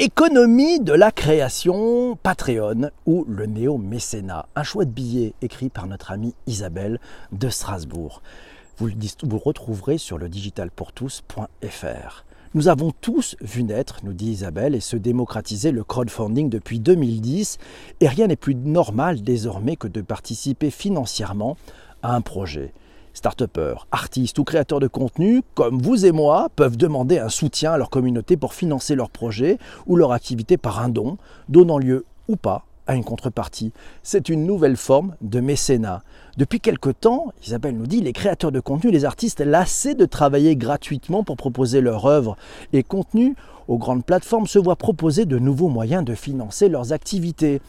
Économie de la création, Patreon ou le néo-mécénat. Un choix de billet écrit par notre amie Isabelle de Strasbourg. Vous le, retrouverez sur le digitalpourtous.fr. Nous avons tous vu naître, nous dit Isabelle, et se démocratiser le crowdfunding depuis 2010, et rien n'est plus normal désormais que de participer financièrement à un projet start artistes ou créateurs de contenu, comme vous et moi, peuvent demander un soutien à leur communauté pour financer leur projet ou leur activité par un don, donnant lieu ou pas à une contrepartie. C'est une nouvelle forme de mécénat. Depuis quelque temps, Isabelle nous dit, les créateurs de contenu, les artistes lassés de travailler gratuitement pour proposer leur œuvre et contenu aux grandes plateformes se voient proposer de nouveaux moyens de financer leurs activités.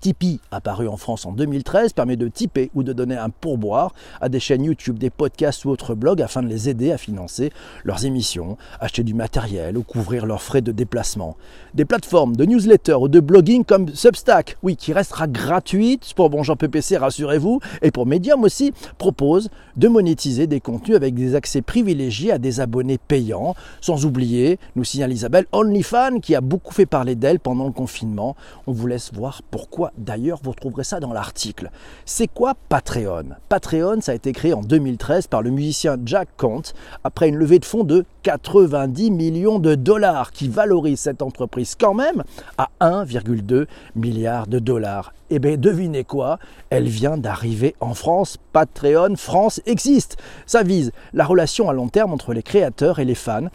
Tipeee, apparu en France en 2013, permet de tiper ou de donner un pourboire à des chaînes YouTube, des podcasts ou autres blogs afin de les aider à financer leurs émissions, acheter du matériel ou couvrir leurs frais de déplacement. Des plateformes de newsletter ou de blogging comme Substack, oui, qui restera gratuite pour Bonjour PPC, rassurez-vous, et pour Medium aussi, proposent de monétiser des contenus avec des accès privilégiés à des abonnés payants, sans oublier, nous signale Isabelle, OnlyFans qui a beaucoup fait parler d'elle pendant le confinement. On vous laisse voir pourquoi D'ailleurs, vous retrouverez ça dans l'article. C'est quoi Patreon? Patreon, ça a été créé en 2013 par le musicien Jack Kant après une levée de fonds de 90 millions de dollars qui valorise cette entreprise quand même à 1,2 milliard de dollars. Eh bien, devinez quoi? Elle vient d'arriver en France. Patreon France existe. Ça vise la relation à long terme entre les créateurs et les fans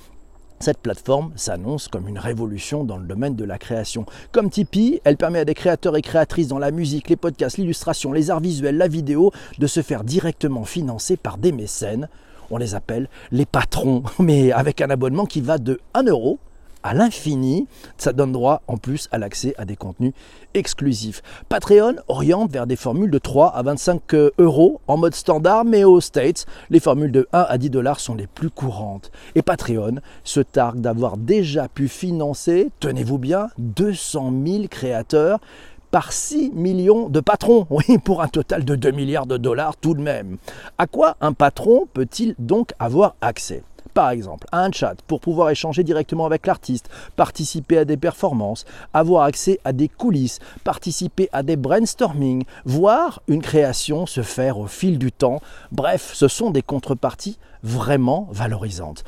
cette plateforme s'annonce comme une révolution dans le domaine de la création. Comme Tipeee, elle permet à des créateurs et créatrices dans la musique, les podcasts, l'illustration, les arts visuels, la vidéo de se faire directement financer par des mécènes. On les appelle les patrons, mais avec un abonnement qui va de 1 euro à l'infini. Ça donne droit en plus à l'accès à des contenus exclusifs. Patreon oriente vers des formules de 3 à 25 euh, euros en mode standard, mais aux States, les formules de 1 à 10 dollars sont les plus courantes. Et Patreon se targue d'avoir déjà pu financer, tenez-vous bien, 200 000 créateurs par 6 millions de patrons, oui, pour un total de 2 milliards de dollars tout de même. À quoi un patron peut-il donc avoir accès? Par exemple un chat pour pouvoir échanger directement avec l'artiste, participer à des performances, avoir accès à des coulisses, participer à des brainstorming, voir une création se faire au fil du temps. Bref, ce sont des contreparties vraiment valorisantes.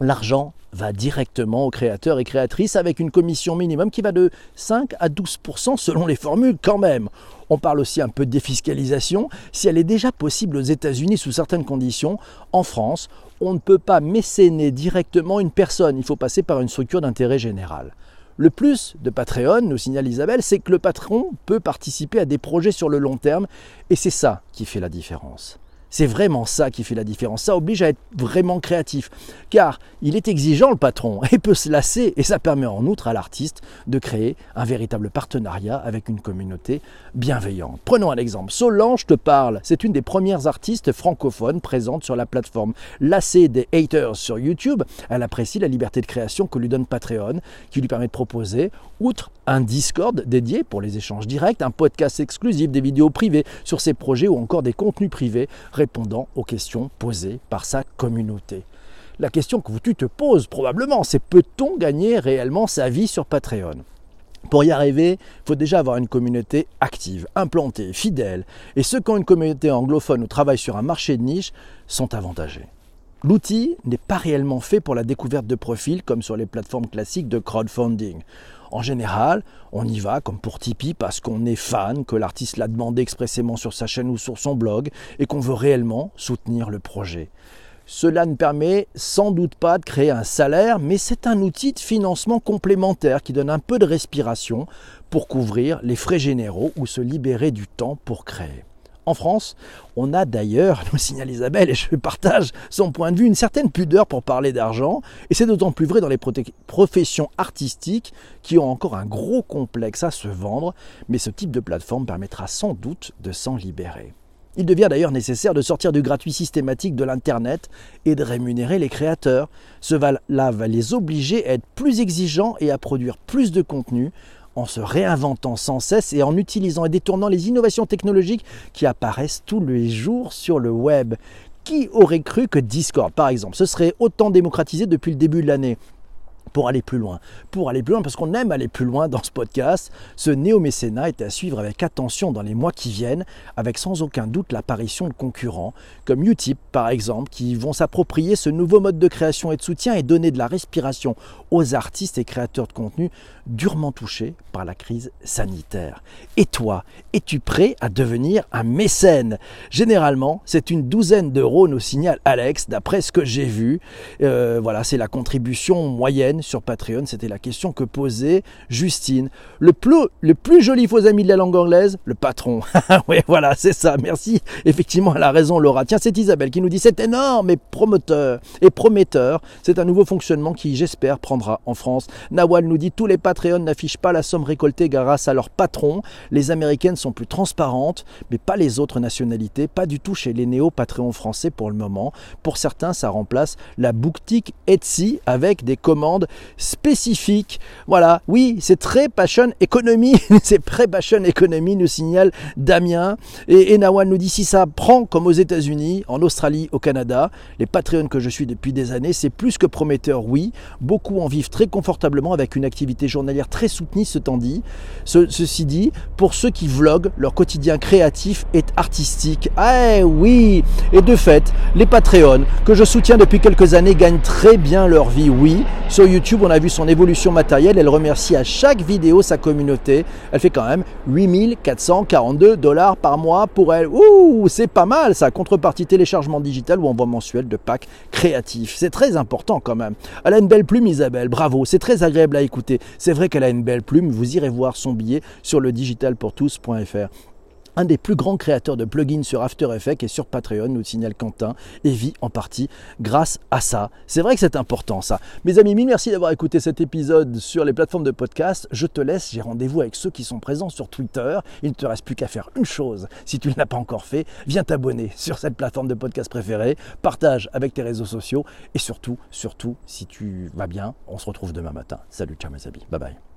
L'argent va directement aux créateurs et créatrices avec une commission minimum qui va de 5 à 12% selon les formules quand même. On parle aussi un peu de défiscalisation. Si elle est déjà possible aux États-Unis sous certaines conditions, en France, on ne peut pas mécéner directement une personne. Il faut passer par une structure d'intérêt général. Le plus de Patreon, nous signale Isabelle, c'est que le patron peut participer à des projets sur le long terme et c'est ça qui fait la différence. C'est vraiment ça qui fait la différence. Ça oblige à être vraiment créatif. Car il est exigeant le patron et peut se lasser. Et ça permet en outre à l'artiste de créer un véritable partenariat avec une communauté bienveillante. Prenons un exemple. Solange te parle. C'est une des premières artistes francophones présentes sur la plateforme. Lassée des haters sur YouTube, elle apprécie la liberté de création que lui donne Patreon, qui lui permet de proposer, outre un Discord dédié pour les échanges directs, un podcast exclusif, des vidéos privées sur ses projets ou encore des contenus privés répondant aux questions posées par sa communauté. La question que tu te poses probablement, c'est peut-on gagner réellement sa vie sur Patreon? Pour y arriver, il faut déjà avoir une communauté active, implantée, fidèle. Et ceux qui ont une communauté anglophone ou travaillent sur un marché de niche sont avantagés. L'outil n'est pas réellement fait pour la découverte de profils comme sur les plateformes classiques de crowdfunding. En général, on y va comme pour Tipeee parce qu'on est fan, que l'artiste l'a demandé expressément sur sa chaîne ou sur son blog et qu'on veut réellement soutenir le projet. Cela ne permet sans doute pas de créer un salaire, mais c'est un outil de financement complémentaire qui donne un peu de respiration pour couvrir les frais généraux ou se libérer du temps pour créer. En France, on a d'ailleurs, nous signale Isabelle, et je partage son point de vue, une certaine pudeur pour parler d'argent, et c'est d'autant plus vrai dans les professions artistiques qui ont encore un gros complexe à se vendre, mais ce type de plateforme permettra sans doute de s'en libérer. Il devient d'ailleurs nécessaire de sortir du gratuit systématique de l'Internet et de rémunérer les créateurs. Cela va les obliger à être plus exigeants et à produire plus de contenu en se réinventant sans cesse et en utilisant et détournant les innovations technologiques qui apparaissent tous les jours sur le web. Qui aurait cru que Discord, par exemple, se serait autant démocratisé depuis le début de l'année? Pour aller plus loin. Pour aller plus loin, parce qu'on aime aller plus loin dans ce podcast, ce néo-mécénat est à suivre avec attention dans les mois qui viennent, avec sans aucun doute l'apparition de concurrents, comme Utip par exemple, qui vont s'approprier ce nouveau mode de création et de soutien et donner de la respiration aux artistes et créateurs de contenu durement touchés par la crise sanitaire. Et toi, es-tu prêt à devenir un mécène? Généralement, c'est une douzaine d'euros, nous signale Alex, d'après ce que j'ai vu. Euh, voilà, c'est la contribution moyenne sur Patreon. C'était la question que posait Justine. Le plus, le plus joli faux ami de la langue anglaise, le patron. oui, voilà, c'est ça. Merci. Effectivement, elle a raison, Laura. Tiens, c'est Isabelle qui nous dit c'est énorme et promoteur et prometteur. C'est un nouveau fonctionnement qui, j'espère, prendra en France. Nawal nous dit tous les Patreons n'affichent pas la somme récoltée grâce à leur patron. Les Américaines sont plus transparentes, mais pas les autres nationalités. Pas du tout chez les néo-Patreons français pour le moment. Pour certains, ça remplace la boutique Etsy avec des commandes spécifiques. Voilà, oui, c'est très passion economy. c'est très passion economy, nous signale Damien. Et, et Nawal nous dit si ça prend comme aux États-Unis, en Australie, au Canada, les Patreons que je suis depuis des années, c'est plus que prometteur, oui. Beaucoup en vivent très confortablement avec une activité journalière très soutenue, ce temps dit. ceci dit, pour ceux qui vloguent, leur quotidien créatif est artistique. Ah oui Et de fait, les Patreons, que je soutiens depuis quelques années, gagnent très bien leur vie, oui. YouTube, on a vu son évolution matérielle. Elle remercie à chaque vidéo sa communauté. Elle fait quand même 8442 dollars par mois pour elle. Ouh, c'est pas mal ça. Contrepartie téléchargement digital ou envoi mensuel de packs créatifs. C'est très important quand même. Elle a une belle plume, Isabelle. Bravo. C'est très agréable à écouter. C'est vrai qu'elle a une belle plume. Vous irez voir son billet sur le digitalpourtous.fr un des plus grands créateurs de plugins sur After Effects et sur Patreon, nous signale Quentin, et vit en partie grâce à ça. C'est vrai que c'est important ça. Mes amis, mille merci d'avoir écouté cet épisode sur les plateformes de podcast. Je te laisse, j'ai rendez-vous avec ceux qui sont présents sur Twitter. Il ne te reste plus qu'à faire une chose. Si tu ne l'as pas encore fait, viens t'abonner sur cette plateforme de podcast préférée, partage avec tes réseaux sociaux et surtout, surtout, si tu vas bien, on se retrouve demain matin. Salut, ciao mes amis. Bye bye.